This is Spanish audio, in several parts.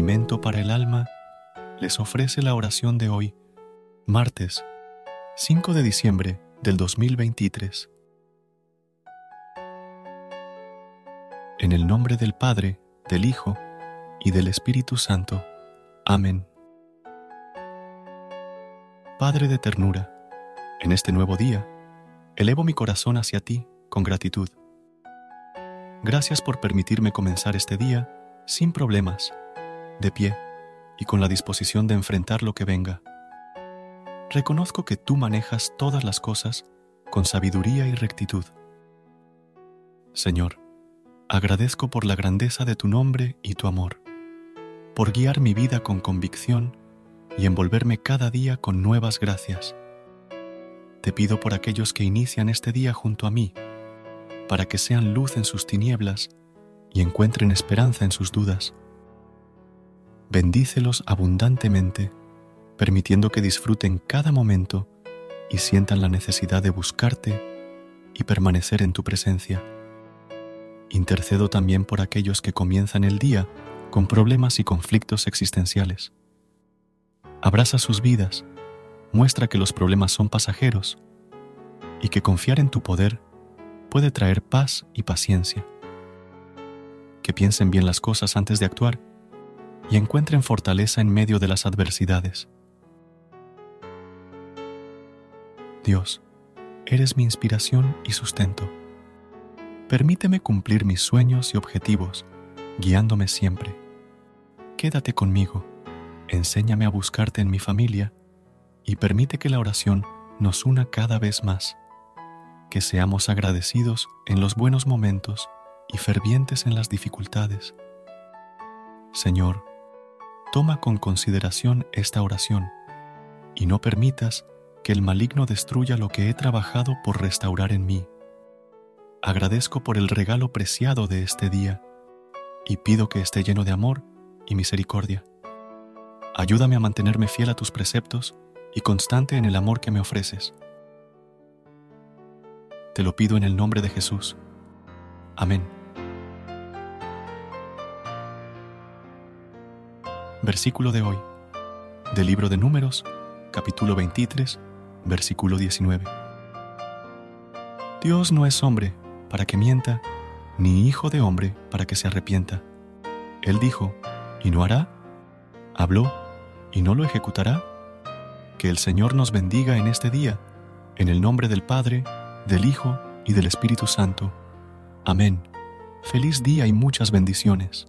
Alimento para el alma les ofrece la oración de hoy, martes 5 de diciembre del 2023. En el nombre del Padre, del Hijo y del Espíritu Santo. Amén. Padre de ternura, en este nuevo día, elevo mi corazón hacia ti con gratitud. Gracias por permitirme comenzar este día sin problemas, de pie y con la disposición de enfrentar lo que venga. Reconozco que tú manejas todas las cosas con sabiduría y rectitud. Señor, agradezco por la grandeza de tu nombre y tu amor, por guiar mi vida con convicción y envolverme cada día con nuevas gracias. Te pido por aquellos que inician este día junto a mí, para que sean luz en sus tinieblas y encuentren esperanza en sus dudas. Bendícelos abundantemente, permitiendo que disfruten cada momento y sientan la necesidad de buscarte y permanecer en tu presencia. Intercedo también por aquellos que comienzan el día con problemas y conflictos existenciales. Abraza sus vidas, muestra que los problemas son pasajeros y que confiar en tu poder puede traer paz y paciencia. Que piensen bien las cosas antes de actuar y encuentren fortaleza en medio de las adversidades. Dios, eres mi inspiración y sustento. Permíteme cumplir mis sueños y objetivos, guiándome siempre. Quédate conmigo, enséñame a buscarte en mi familia y permite que la oración nos una cada vez más. Que seamos agradecidos en los buenos momentos y fervientes en las dificultades. Señor, toma con consideración esta oración y no permitas que el maligno destruya lo que he trabajado por restaurar en mí. Agradezco por el regalo preciado de este día y pido que esté lleno de amor y misericordia. Ayúdame a mantenerme fiel a tus preceptos y constante en el amor que me ofreces. Te lo pido en el nombre de Jesús. Amén. Versículo de hoy, del libro de Números, capítulo 23, versículo 19. Dios no es hombre para que mienta, ni hijo de hombre para que se arrepienta. Él dijo, y no hará, habló, y no lo ejecutará. Que el Señor nos bendiga en este día, en el nombre del Padre, del Hijo y del Espíritu Santo. Amén. Feliz día y muchas bendiciones.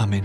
Amén.